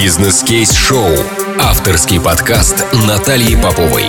Бизнес-кейс-шоу. Авторский подкаст Натальи Поповой.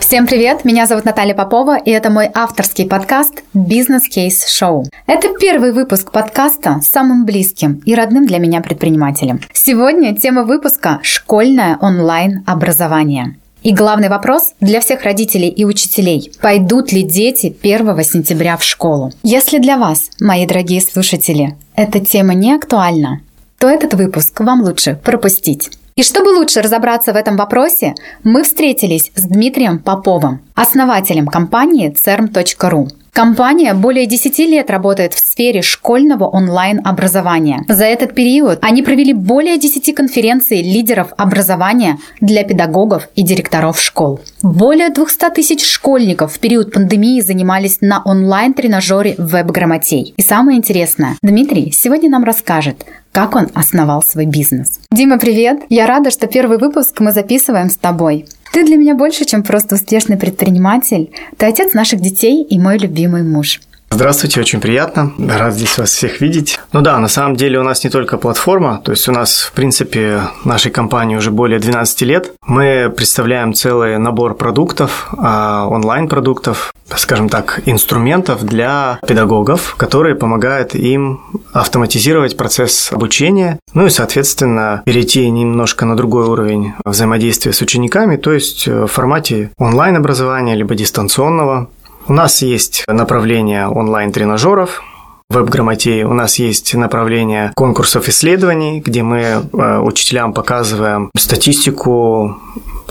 Всем привет, меня зовут Наталья Попова, и это мой авторский подкаст «Бизнес Кейс Шоу». Это первый выпуск подкаста с самым близким и родным для меня предпринимателем. Сегодня тема выпуска «Школьное онлайн-образование». И главный вопрос для всех родителей и учителей. Пойдут ли дети 1 сентября в школу? Если для вас, мои дорогие слушатели, эта тема не актуальна, то этот выпуск вам лучше пропустить. И чтобы лучше разобраться в этом вопросе, мы встретились с Дмитрием Поповым, основателем компании CERM.ru. Компания более 10 лет работает в сфере школьного онлайн-образования. За этот период они провели более 10 конференций лидеров образования для педагогов и директоров школ. Более 200 тысяч школьников в период пандемии занимались на онлайн-тренажере веб-грамотей. И самое интересное, Дмитрий сегодня нам расскажет, как он основал свой бизнес. Дима, привет! Я рада, что первый выпуск мы записываем с тобой. Ты для меня больше, чем просто успешный предприниматель. Ты отец наших детей и мой любимый муж. Здравствуйте, очень приятно. Рад здесь вас всех видеть. Ну да, на самом деле у нас не только платформа, то есть у нас, в принципе, нашей компании уже более 12 лет. Мы представляем целый набор продуктов, а, онлайн-продуктов, скажем так, инструментов для педагогов, которые помогают им автоматизировать процесс обучения, ну и, соответственно, перейти немножко на другой уровень взаимодействия с учениками, то есть в формате онлайн-образования либо дистанционного. У нас есть направление онлайн-тренажеров, веб-грамотеи. У нас есть направление конкурсов исследований, где мы э, учителям показываем статистику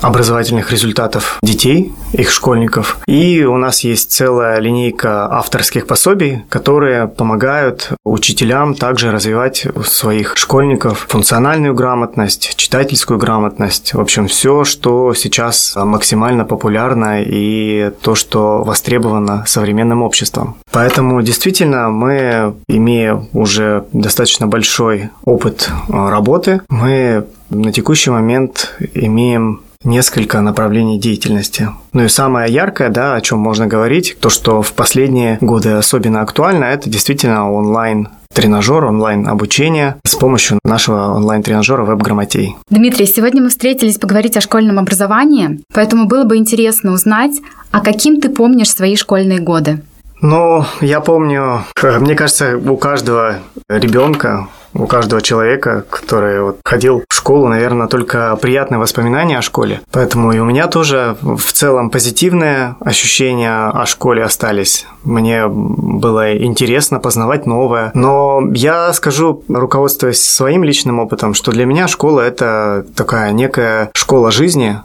образовательных результатов детей, их школьников. И у нас есть целая линейка авторских пособий, которые помогают учителям также развивать у своих школьников функциональную грамотность, читательскую грамотность. В общем, все, что сейчас максимально популярно и то, что востребовано современным обществом. Поэтому действительно мы, имея уже достаточно большой опыт э, работы, мы на текущий момент имеем несколько направлений деятельности. Ну и самое яркое, да, о чем можно говорить, то, что в последние годы особенно актуально, это действительно онлайн тренажер, онлайн-обучение с помощью нашего онлайн-тренажера веб-грамотей. Дмитрий, сегодня мы встретились поговорить о школьном образовании, поэтому было бы интересно узнать, а каким ты помнишь свои школьные годы? Ну, я помню, мне кажется, у каждого ребенка у каждого человека, который вот ходил в школу, наверное, только приятные воспоминания о школе. Поэтому и у меня тоже в целом позитивные ощущения о школе остались. Мне было интересно познавать новое. Но я скажу, руководствуясь своим личным опытом, что для меня школа – это такая некая школа жизни,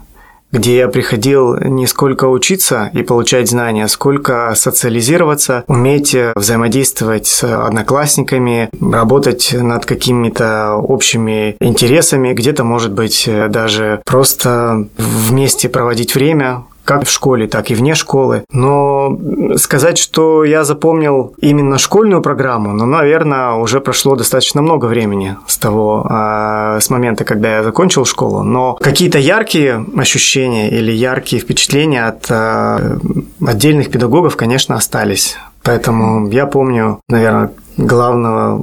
где я приходил не сколько учиться и получать знания, сколько социализироваться, уметь взаимодействовать с одноклассниками, работать над какими-то общими интересами, где-то, может быть, даже просто вместе проводить время, как в школе, так и вне школы. Но сказать, что я запомнил именно школьную программу, ну, наверное, уже прошло достаточно много времени с того, а, с момента, когда я закончил школу. Но какие-то яркие ощущения или яркие впечатления от а, отдельных педагогов, конечно, остались. Поэтому я помню, наверное, главного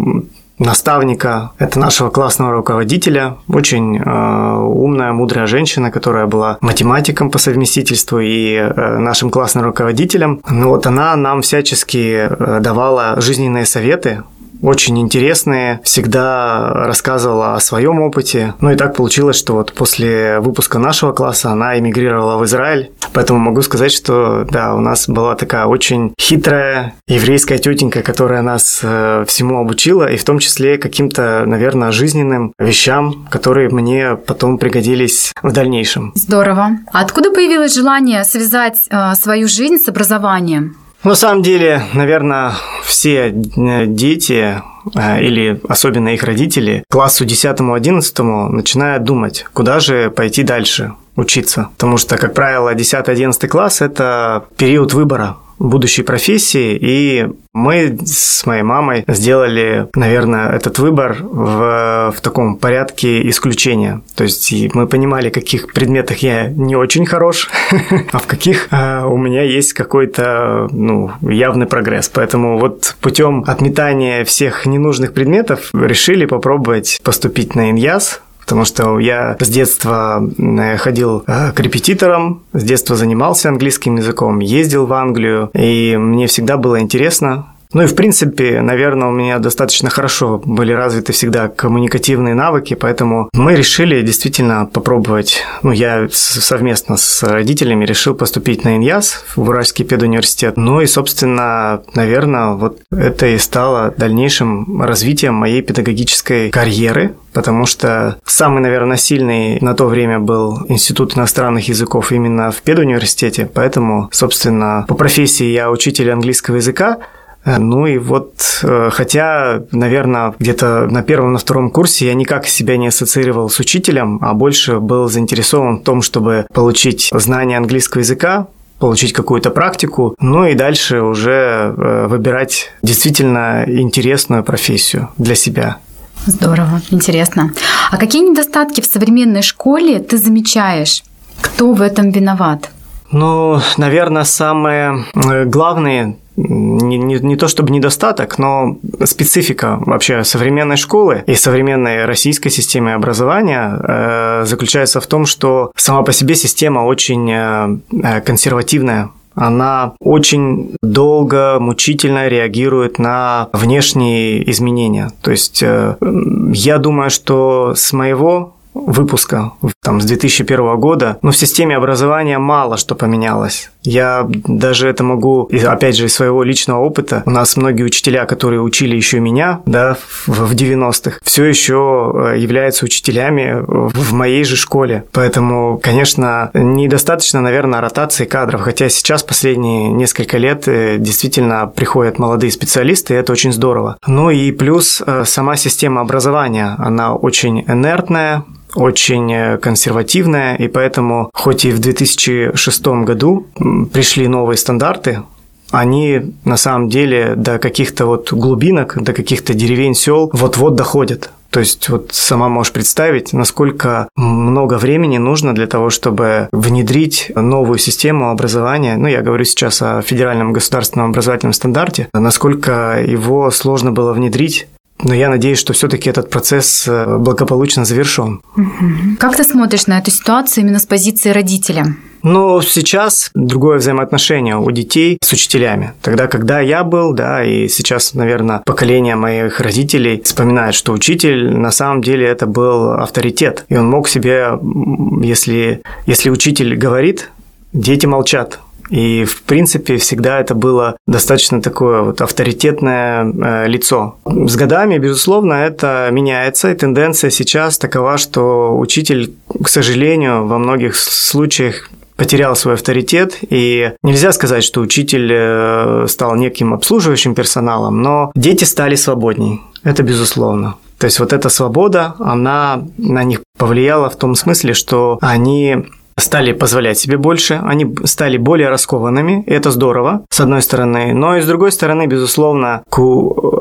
наставника, это нашего классного руководителя, очень э, умная, мудрая женщина, которая была математиком по совместительству и э, нашим классным руководителем. Ну вот она нам всячески э, давала жизненные советы, очень интересные, всегда рассказывала о своем опыте. Ну и так получилось, что вот после выпуска нашего класса она эмигрировала в Израиль. Поэтому могу сказать, что да, у нас была такая очень хитрая еврейская тетенька, которая нас э, всему обучила, и в том числе каким-то, наверное, жизненным вещам, которые мне потом пригодились в дальнейшем. Здорово. А откуда появилось желание связать э, свою жизнь с образованием? На самом деле, наверное, все э, дети э, или особенно их родители к классу 10-11 начинают думать, куда же пойти дальше учиться. Потому что, как правило, 10-11 класс – это период выбора будущей профессии, и мы с моей мамой сделали, наверное, этот выбор в, в таком порядке исключения. То есть мы понимали, в каких предметах я не очень хорош, а в каких а, у меня есть какой-то ну, явный прогресс. Поэтому вот путем отметания всех ненужных предметов решили попробовать поступить на ИНЯС, потому что я с детства ходил э, к репетиторам, с детства занимался английским языком, ездил в Англию, и мне всегда было интересно ну и, в принципе, наверное, у меня достаточно хорошо были развиты всегда коммуникативные навыки, поэтому мы решили действительно попробовать, ну, я совместно с родителями решил поступить на ИНЯС в Уральский педуниверситет. Ну и, собственно, наверное, вот это и стало дальнейшим развитием моей педагогической карьеры, потому что самый, наверное, сильный на то время был Институт иностранных языков именно в педуниверситете, поэтому, собственно, по профессии я учитель английского языка, ну и вот, э, хотя, наверное, где-то на первом, на втором курсе я никак себя не ассоциировал с учителем, а больше был заинтересован в том, чтобы получить знание английского языка, получить какую-то практику, ну и дальше уже э, выбирать действительно интересную профессию для себя. Здорово, интересно. А какие недостатки в современной школе ты замечаешь? Кто в этом виноват? Ну, наверное, самые главные не, не, не то чтобы недостаток, но специфика вообще современной школы и современной российской системы образования э, заключается в том, что сама по себе система очень э, э консервативная, она очень долго, мучительно реагирует на внешние изменения. То есть э, я думаю, что с моего выпуска там, с 2001 года, но в системе образования мало что поменялось. Я даже это могу, опять же, из своего личного опыта. У нас многие учителя, которые учили еще меня, да, в 90-х, все еще э, являются учителями в моей же школе. Поэтому, конечно, недостаточно, наверное, ротации кадров. Хотя сейчас, последние несколько лет, э, действительно приходят молодые специалисты, и это очень здорово. Ну и плюс э, сама система образования, она очень инертная, очень э, консервативная, и поэтому, хоть и в 2006 году пришли новые стандарты, они на самом деле до каких-то вот глубинок, до каких-то деревень, сел вот-вот доходят. То есть вот сама можешь представить, насколько много времени нужно для того, чтобы внедрить новую систему образования. Ну, я говорю сейчас о федеральном государственном образовательном стандарте. Насколько его сложно было внедрить но я надеюсь, что все-таки этот процесс э, благополучно завершен. Как ты смотришь на эту ситуацию именно с позиции родителя? Но сейчас другое взаимоотношение у детей с учителями. Тогда, когда я был, да, и сейчас, наверное, поколение моих родителей вспоминает, что учитель на самом деле это был авторитет. И он мог себе, если, если учитель говорит, дети молчат. И, в принципе, всегда это было достаточно такое вот авторитетное э, лицо. С годами, безусловно, это меняется, и тенденция сейчас такова, что учитель, к сожалению, во многих случаях потерял свой авторитет, и нельзя сказать, что учитель э, стал неким обслуживающим персоналом, но дети стали свободней, это безусловно. То есть вот эта свобода, она на них повлияла в том смысле, что они стали позволять себе больше, они стали более раскованными, и это здорово, с одной стороны, но и с другой стороны, безусловно, к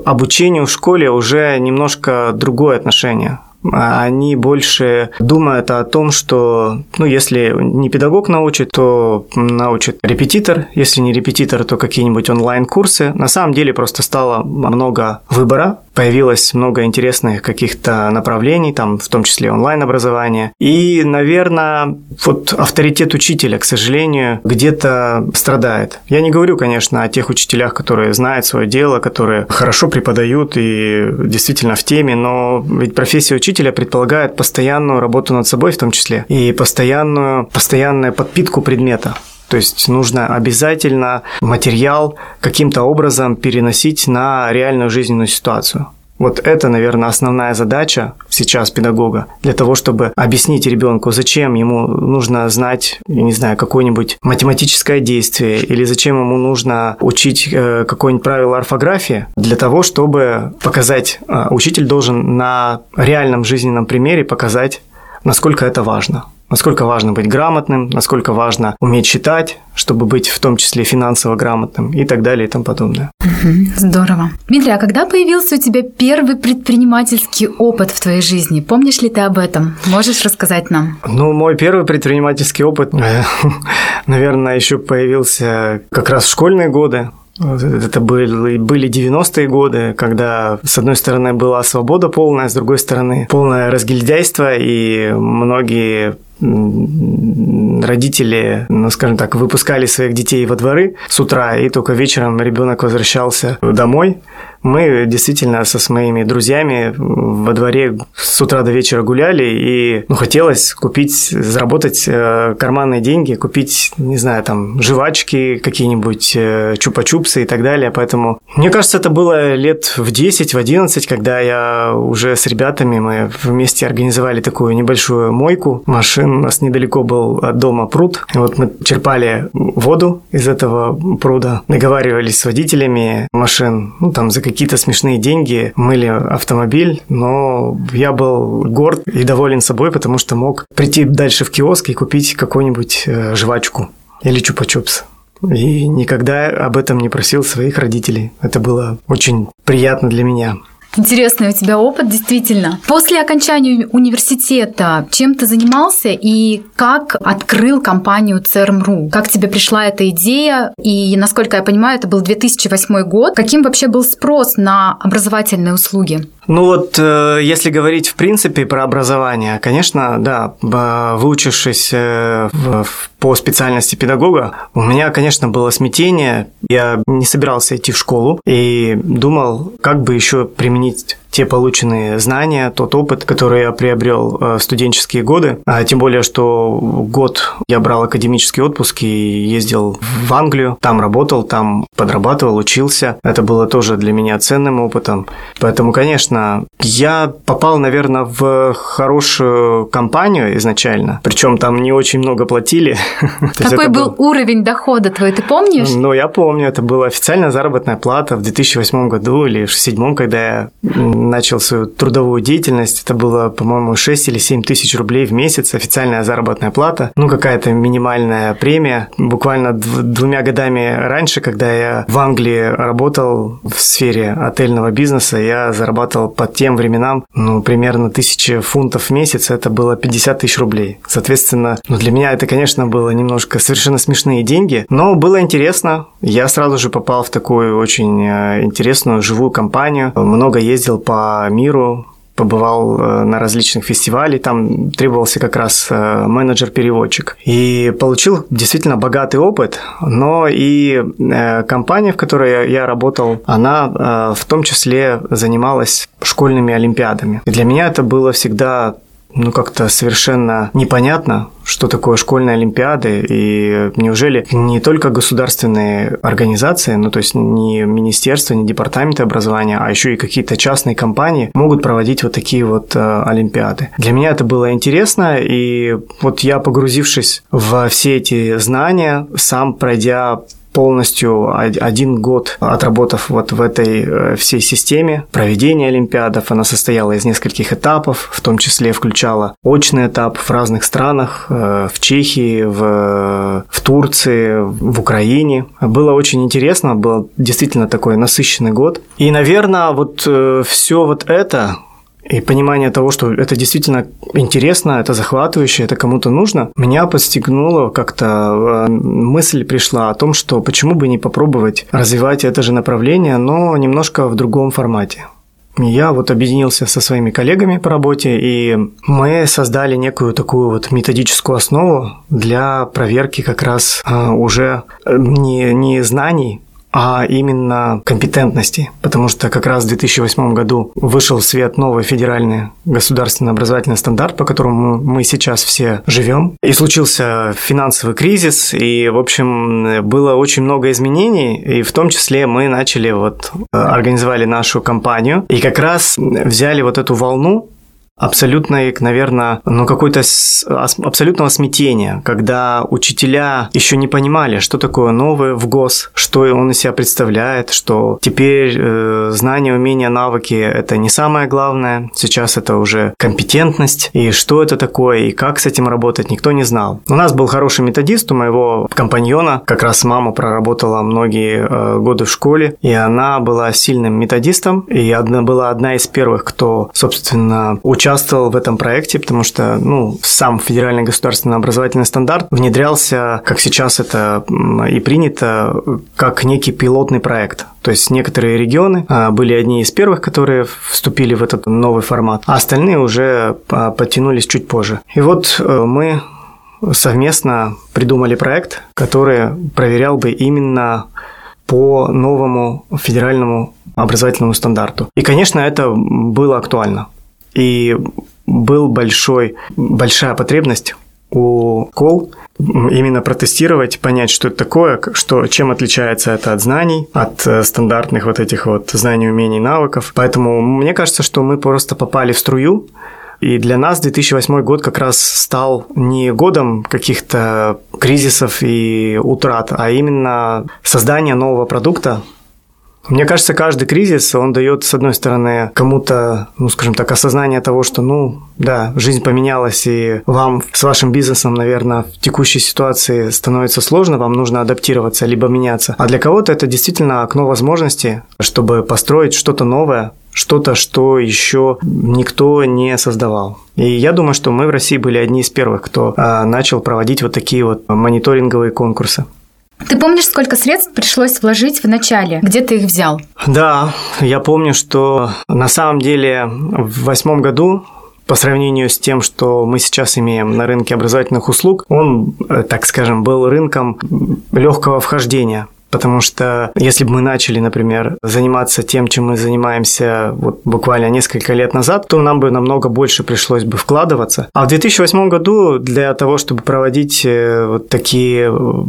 обучению в школе уже немножко другое отношение они больше думают о том, что, ну, если не педагог научит, то научит репетитор, если не репетитор, то какие-нибудь онлайн-курсы. На самом деле просто стало много выбора, появилось много интересных каких-то направлений, там, в том числе онлайн-образование. И, наверное, вот авторитет учителя, к сожалению, где-то страдает. Я не говорю, конечно, о тех учителях, которые знают свое дело, которые хорошо преподают и действительно в теме, но ведь профессия учителя предполагает постоянную работу над собой в том числе и постоянную, постоянную подпитку предмета. То есть нужно обязательно материал каким-то образом переносить на реальную жизненную ситуацию. Вот это, наверное, основная задача сейчас педагога для того, чтобы объяснить ребенку, зачем ему нужно знать, я не знаю, какое-нибудь математическое действие или зачем ему нужно учить э, какое-нибудь правило орфографии для того, чтобы показать, э, учитель должен на реальном жизненном примере показать, насколько это важно. Насколько важно быть грамотным, насколько важно уметь читать, чтобы быть в том числе финансово грамотным и так далее и тому подобное. Здорово. Дмитрий, а когда появился у тебя первый предпринимательский опыт в твоей жизни? Помнишь ли ты об этом? Можешь рассказать нам? Ну, мой первый предпринимательский опыт, наверное, еще появился как раз в школьные годы. Это были, были 90-е годы, когда, с одной стороны, была свобода полная, с другой стороны, полное разгильдяйство, и многие родители, ну, скажем так, выпускали своих детей во дворы с утра, и только вечером ребенок возвращался домой. Мы действительно со своими друзьями во дворе с утра до вечера гуляли, и ну, хотелось купить, заработать э, карманные деньги, купить, не знаю, там, жвачки, какие-нибудь э, чупа-чупсы и так далее. Поэтому, мне кажется, это было лет в 10, в 11, когда я уже с ребятами, мы вместе организовали такую небольшую мойку машин. У нас недалеко был от дома пруд. И вот мы черпали воду из этого пруда, договаривались с водителями машин, ну, там, за какие-то смешные деньги мыли автомобиль, но я был горд и доволен собой, потому что мог прийти дальше в киоск и купить какую-нибудь э, жвачку или чупа-чупс. И никогда об этом не просил своих родителей. Это было очень приятно для меня. Интересный у тебя опыт, действительно. После окончания университета чем ты занимался и как открыл компанию CERM.ru? Как тебе пришла эта идея? И, насколько я понимаю, это был 2008 год. Каким вообще был спрос на образовательные услуги? Ну вот, э, если говорить в принципе про образование, конечно, да, выучившись э, по специальности педагога, у меня, конечно, было смятение. Я не собирался идти в школу и думал, как бы еще применить те полученные знания, тот опыт, который я приобрел э, в студенческие годы. А тем более, что год я брал академический отпуск и ездил в Англию, там работал, там подрабатывал, учился. Это было тоже для меня ценным опытом. Поэтому, конечно, я попал, наверное, в хорошую компанию изначально. Причем там не очень много платили. Какой был уровень дохода твой, ты помнишь? Ну, я помню, это была официальная заработная плата в 2008 году или в 2007, когда я начал свою трудовую деятельность. Это было, по-моему, 6 или 7 тысяч рублей в месяц, официальная заработная плата. Ну, какая-то минимальная премия. Буквально двумя годами раньше, когда я в Англии работал в сфере отельного бизнеса, я зарабатывал по тем временам, ну, примерно тысячи фунтов в месяц. Это было 50 тысяч рублей. Соответственно, ну, для меня это, конечно, было немножко совершенно смешные деньги, но было интересно. Я сразу же попал в такую очень э, интересную живую компанию. Много ездил по миру, побывал э, на различных фестивалях, там требовался как раз э, менеджер-переводчик. И получил действительно богатый опыт, но и э, компания, в которой я работал, она в том числе занималась школьными олимпиадами. И для меня это было всегда ну, как-то совершенно непонятно, что такое школьные олимпиады, и неужели не только государственные организации, ну, то есть не министерства, не департаменты образования, а еще и какие-то частные компании могут проводить вот такие вот э, олимпиады. Для меня это было интересно, и вот я, погрузившись во все эти знания, сам пройдя полностью один год отработав вот в этой э, всей системе проведения Олимпиадов. Она состояла из нескольких этапов, в том числе включала очный этап в разных странах, э, в Чехии, в, в Турции, в Украине. Было очень интересно, был действительно такой насыщенный год. И, наверное, вот э, все вот это, и понимание того, что это действительно интересно, это захватывающе, это кому-то нужно, меня подстегнуло как-то э, мысль пришла о том, что почему бы не попробовать развивать это же направление, но немножко в другом формате. Я вот объединился со своими коллегами по работе, и мы создали некую такую вот методическую основу для проверки как раз э, уже не, не знаний, а именно компетентности, потому что как раз в 2008 году вышел в свет новый федеральный государственный образовательный стандарт, по которому мы сейчас все живем. И случился финансовый кризис, и, в общем, было очень много изменений, и в том числе мы начали вот, э, организовали нашу компанию, и как раз взяли вот эту волну абсолютной, наверное, ну какой-то абсолютного смятения, когда учителя еще не понимали, что такое новый в ГОС, что он из себя представляет, что теперь э, знания, умения, навыки – это не самое главное, сейчас это уже компетентность, и что это такое, и как с этим работать, никто не знал. У нас был хороший методист у моего компаньона, как раз мама проработала многие э, годы в школе, и она была сильным методистом, и одна, была одна из первых, кто, собственно, участвовал в этом проекте, потому что, ну, сам федеральный государственный образовательный стандарт внедрялся, как сейчас это и принято, как некий пилотный проект. То есть некоторые регионы а, были одни из первых, которые вступили в этот новый формат, а остальные уже а, подтянулись чуть позже. И вот э, мы совместно придумали проект, который проверял бы именно по новому федеральному образовательному стандарту. И, конечно, это было актуально. И был большой, большая потребность у школ именно протестировать, понять, что это такое, что, чем отличается это от знаний, от э, стандартных вот этих вот знаний, умений, навыков. Поэтому мне кажется, что мы просто попали в струю, и для нас 2008 год как раз стал не годом каких-то кризисов и утрат, а именно создания нового продукта, мне кажется, каждый кризис, он дает, с одной стороны, кому-то, ну, скажем так, осознание того, что, ну, да, жизнь поменялась, и вам с вашим бизнесом, наверное, в текущей ситуации становится сложно, вам нужно адаптироваться, либо меняться. А для кого-то это действительно окно возможностей, чтобы построить что-то новое, что-то, что еще никто не создавал. И я думаю, что мы в России были одни из первых, кто а, начал проводить вот такие вот мониторинговые конкурсы. Ты помнишь, сколько средств пришлось вложить в начале? Где ты их взял? Да, я помню, что на самом деле в восьмом году по сравнению с тем, что мы сейчас имеем на рынке образовательных услуг, он, э, так скажем, был рынком легкого вхождения. Потому что если бы мы начали, например, заниматься тем, чем мы занимаемся вот буквально несколько лет назад, то нам бы намного больше пришлось бы вкладываться. А в 2008 году для того, чтобы проводить э, вот такие э,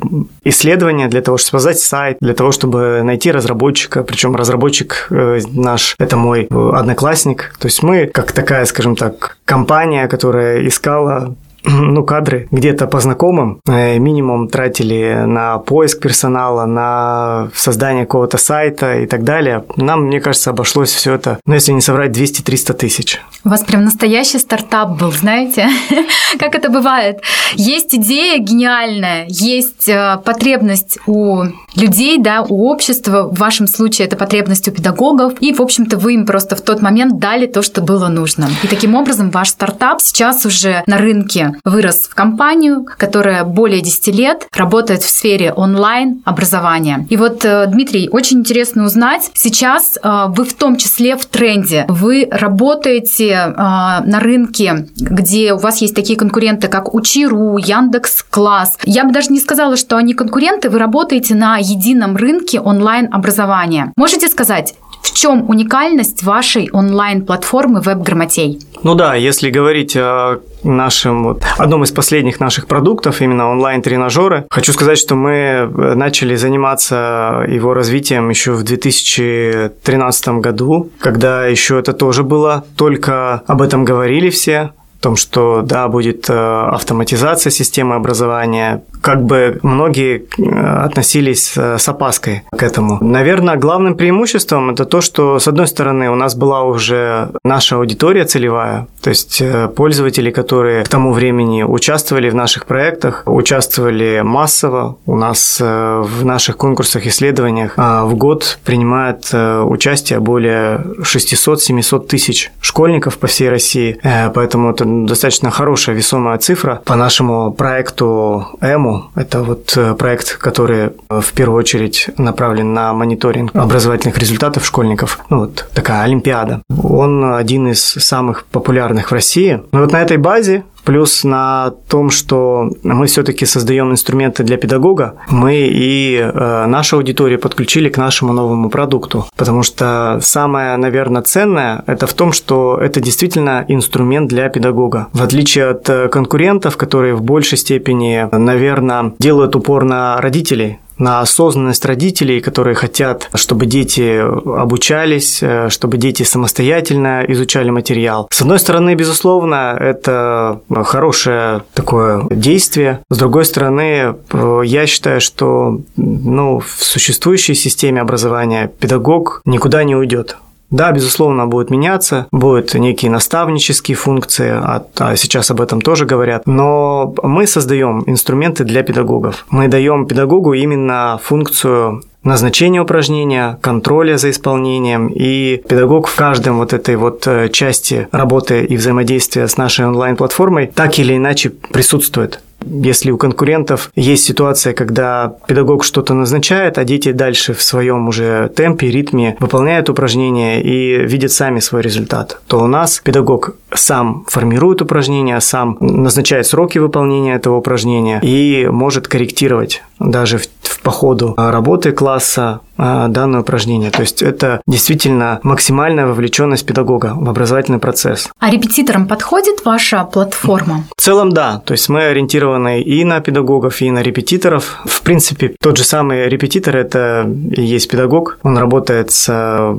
исследования, для того, чтобы создать сайт, для того, чтобы найти разработчика, причем разработчик э, наш, это мой одноклассник, то есть мы как такая, скажем так, компания, которая искала ну, кадры где-то по знакомым. Э, минимум тратили на поиск персонала, на создание какого-то сайта и так далее. Нам, мне кажется, обошлось все это, ну, если не соврать, 200-300 тысяч. У вас прям настоящий стартап был, знаете? как это бывает? Есть идея гениальная, есть э, потребность у людей, да, у общества. В вашем случае это потребность у педагогов. И, в общем-то, вы им просто в тот момент дали то, что было нужно. И таким образом ваш стартап сейчас уже на рынке вырос в компанию, которая более 10 лет работает в сфере онлайн-образования. И вот, э, Дмитрий, очень интересно узнать, сейчас э, вы в том числе в тренде. Вы работаете э, на рынке, где у вас есть такие конкуренты, как Учиру, Яндекс Класс. Я бы даже не сказала, что они конкуренты, вы работаете на едином рынке онлайн-образования. Можете сказать, в чем уникальность вашей онлайн-платформы веб-грамотей? Ну да, если говорить о нашем, вот, одном из последних наших продуктов, именно онлайн-тренажеры, хочу сказать, что мы начали заниматься его развитием еще в 2013 году, когда еще это тоже было, только об этом говорили все, о том, что да, будет э, автоматизация системы образования, как бы многие э, относились э, с опаской к этому. Наверное, главным преимуществом это то, что, с одной стороны, у нас была уже наша аудитория целевая, то есть пользователи, которые к тому времени участвовали в наших проектах, участвовали массово. У нас в наших конкурсах, исследованиях в год принимает участие более 600-700 тысяч школьников по всей России, поэтому это достаточно хорошая весомая цифра. По нашему проекту ЭМУ. Это вот э, проект, который э, в первую очередь направлен на мониторинг образовательных результатов школьников. Ну вот такая Олимпиада. Он один из самых популярных в России. Но вот на этой базе Плюс на том, что мы все-таки создаем инструменты для педагога, мы и э, нашу аудиторию подключили к нашему новому продукту. Потому что самое, наверное, ценное это в том, что это действительно инструмент для педагога. В отличие от э, конкурентов, которые в большей степени, наверное, делают упор на родителей, на осознанность родителей, которые хотят, чтобы дети обучались, э, чтобы дети самостоятельно изучали материал. С одной стороны, безусловно, это хорошее такое действие. С другой стороны, э, я считаю, что ну, в существующей системе образования педагог никуда не уйдет. Да, безусловно, будет меняться, будут некие наставнические функции, а, а сейчас об этом тоже говорят, но мы создаем инструменты для педагогов. Мы даем педагогу именно функцию назначения упражнения, контроля за исполнением, и педагог в каждом вот этой вот э, части работы и взаимодействия с нашей онлайн-платформой так или иначе присутствует. Если у конкурентов есть ситуация, когда педагог что-то назначает, а дети дальше в своем уже темпе, ритме выполняют упражнения и видят сами свой результат, то у нас педагог сам формирует упражнения, сам назначает сроки выполнения этого упражнения и может корректировать даже в, в по ходу работы класса а, данное упражнение. То есть это действительно максимальная вовлеченность педагога в образовательный процесс. А репетиторам подходит ваша платформа? В целом, да. То есть мы ориентированы и на педагогов, и на репетиторов. В принципе, тот же самый репетитор – это и есть педагог. Он работает с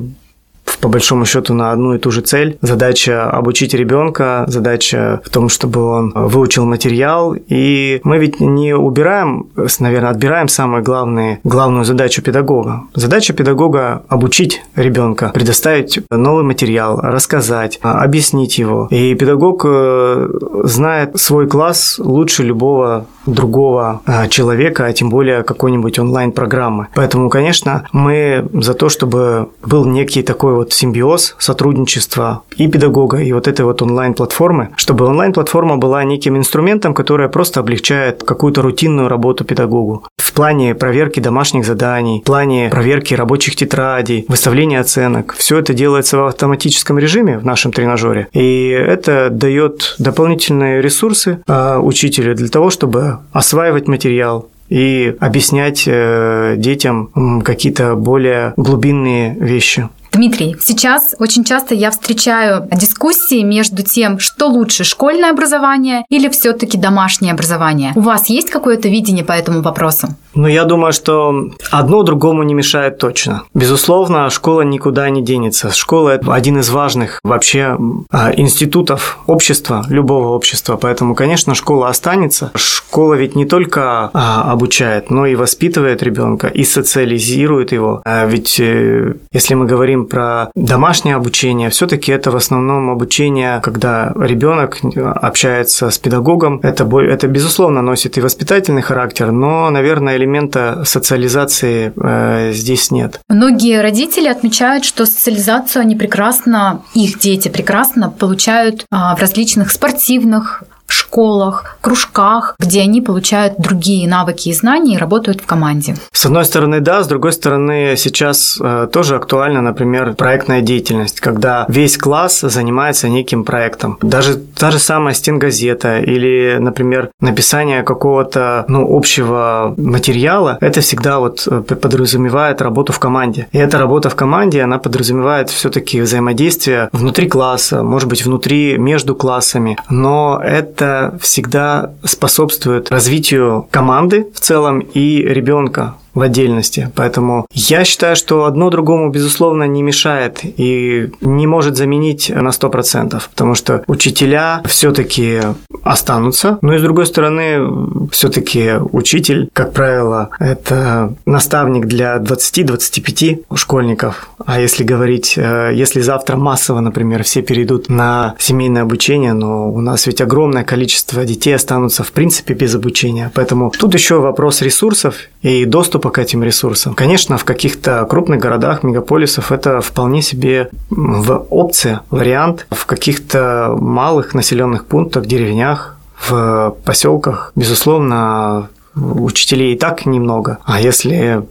по большому счету на одну и ту же цель. Задача обучить ребенка, задача в том, чтобы он выучил материал. И мы ведь не убираем, наверное, отбираем самую главную, главную задачу педагога. Задача педагога – обучить ребенка, предоставить новый материал, рассказать, объяснить его. И педагог э, знает свой класс лучше любого другого э, человека, а тем более какой-нибудь онлайн-программы. Поэтому, конечно, мы за то, чтобы был некий такой вот симбиоз сотрудничества и педагога, и вот этой вот онлайн-платформы, чтобы онлайн-платформа была неким инструментом, который просто облегчает какую-то рутинную работу педагогу. В плане проверки домашних заданий, в плане проверки рабочих тетрадей, выставления оценок. Все это делается в автоматическом режиме в нашем тренажере. И это дает дополнительные ресурсы э, учителю для того, чтобы осваивать материал, и объяснять э, детям какие-то более глубинные вещи. Дмитрий, сейчас очень часто я встречаю дискуссии между тем, что лучше школьное образование или все-таки домашнее образование. У вас есть какое-то видение по этому вопросу? Ну, я думаю, что одно другому не мешает точно. Безусловно, школа никуда не денется. Школа – это один из важных вообще а, институтов общества, любого общества. Поэтому, конечно, школа останется. Школа ведь не только а, обучает, но и воспитывает ребенка и социализирует его. А ведь э, если мы говорим про домашнее обучение, все-таки это в основном обучение, когда ребенок общается с педагогом. Это, это безусловно носит и воспитательный характер, но, наверное, элемента социализации э, здесь нет. Многие родители отмечают, что социализацию они прекрасно, их дети прекрасно получают а, в различных спортивных школах, кружках, где они получают другие навыки и знания и работают в команде. С одной стороны, да, с другой стороны, сейчас э, тоже актуальна, например, проектная деятельность, когда весь класс занимается неким проектом. Даже та же самая стенгазета или, например, написание какого-то ну, общего материала, это всегда вот э, подразумевает работу в команде. И эта работа в команде, она подразумевает все-таки взаимодействие внутри класса, может быть, внутри, между классами, но это это всегда способствует развитию команды в целом и ребенка в отдельности. Поэтому я считаю, что одно другому, безусловно, не мешает и не может заменить на 100%, потому что учителя все-таки останутся, но и с другой стороны, все-таки учитель, как правило, это наставник для 20-25 школьников. А если говорить, э, если завтра массово, например, все перейдут на семейное обучение, но у нас ведь огромное количество детей останутся в принципе без обучения. Поэтому тут еще вопрос ресурсов и доступа к этим ресурсам. Конечно, в каких-то крупных городах, мегаполисах это вполне себе в опция, вариант. В каких-то малых населенных пунктах, деревнях, в поселках, безусловно, учителей и так немного. А если...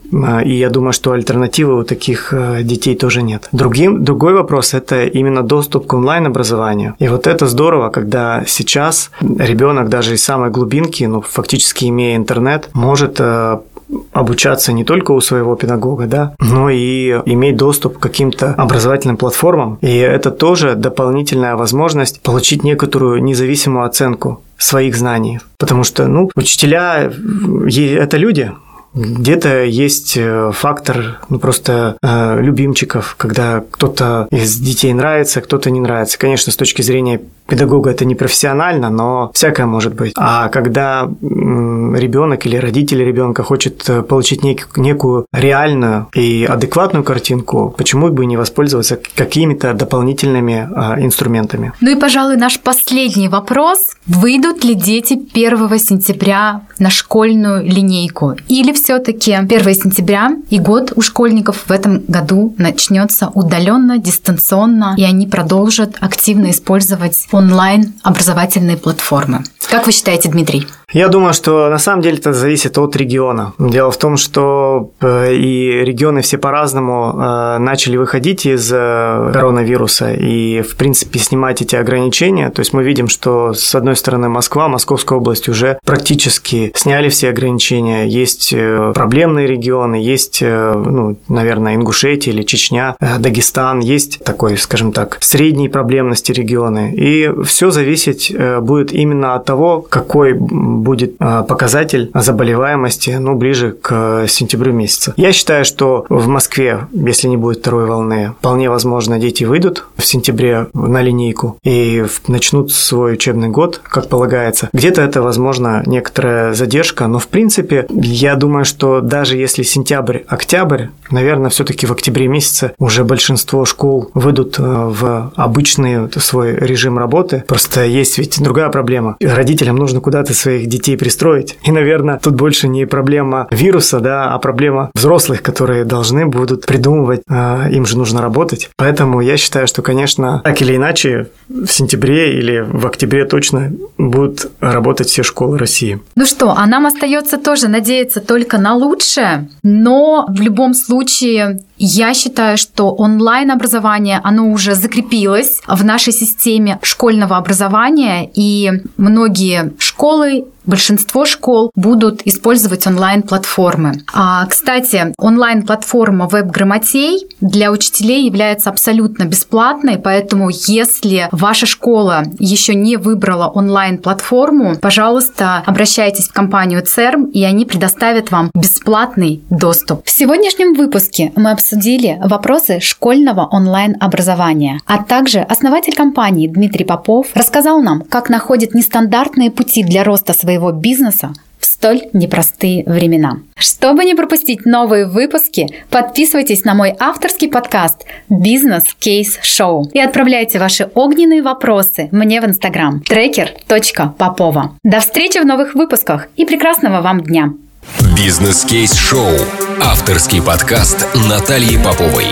И я думаю, что альтернативы у таких э, детей тоже нет. Другим, другой вопрос – это именно доступ к онлайн-образованию. И вот это здорово, когда сейчас ребенок даже из самой глубинки, ну, фактически имея интернет, может э, обучаться не только у своего педагога, да, но и иметь доступ к каким-то образовательным платформам. И это тоже дополнительная возможность получить некоторую независимую оценку своих знаний. Потому что, ну, учителя – это люди, Где-то есть э, фактор ну, просто э, любимчиков, когда кто-то из детей нравится, кто-то не нравится. Конечно, с точки зрения педагога это не профессионально, но всякое может быть. А когда ребенок или родители ребенка хочет э, получить нек- некую реальную и адекватную картинку, почему бы не воспользоваться какими-то дополнительными а, инструментами? Ну и, пожалуй, наш последний вопрос. Выйдут ли дети 1 сентября на школьную линейку? Или все-таки 1 сентября и год у школьников в этом году начнется удаленно, дистанционно, и они продолжат активно использовать онлайн образовательные платформы? Как вы считаете, Дмитрий? Я думаю, что на самом деле это зависит от региона. Дело в том, что э, и регионы все по-разному э, начали выходить из э, коронавируса и, в принципе, снимать эти ограничения. То есть мы видим, что, с одной стороны, Москва, Московская область уже практически сняли все ограничения. Есть проблемные регионы, есть, ну, наверное, Ингушетия или Чечня, Дагестан, есть такой, скажем так, средней проблемности регионы. И все зависеть будет именно от того, какой будет а, показатель заболеваемости ну, ближе к сентябрю месяца. Я считаю, что в Москве, если не будет второй волны, вполне возможно, дети выйдут в сентябре на линейку и начнут свой учебный год, как полагается. Где-то это, возможно, некоторая задержка, но в принципе, я думаю, что даже если сентябрь, октябрь, наверное, все-таки в октябре месяце уже большинство школ выйдут э, в обычный свой режим работы. Просто есть ведь другая проблема. Родителям нужно куда-то своих детей пристроить. И, наверное, тут больше не проблема вируса, да, а проблема взрослых, которые должны будут придумывать, э, им же нужно работать. Поэтому я считаю, что, конечно, так или иначе, в сентябре или в октябре точно будут работать все школы России. Ну что, а нам остается тоже надеяться только на лучшее, но в любом случае я считаю, что онлайн-образование, оно уже закрепилось в нашей системе школьного образования, и многие школы большинство школ будут использовать онлайн-платформы. А, кстати, онлайн-платформа веб-грамотей для учителей является абсолютно бесплатной, поэтому если ваша школа еще не выбрала онлайн-платформу, пожалуйста, обращайтесь в компанию ЦЕРМ, и они предоставят вам бесплатный доступ. В сегодняшнем выпуске мы обсудили вопросы школьного онлайн-образования, а также основатель компании Дмитрий Попов рассказал нам, как находит нестандартные пути для роста своего своего бизнеса в столь непростые времена. Чтобы не пропустить новые выпуски, подписывайтесь на мой авторский подкаст «Бизнес Кейс Шоу» и отправляйте ваши огненные вопросы мне в Инстаграм трекер.попова. До встречи в новых выпусках и прекрасного вам дня! Бизнес Кейс Шоу. Авторский подкаст Натальи Поповой.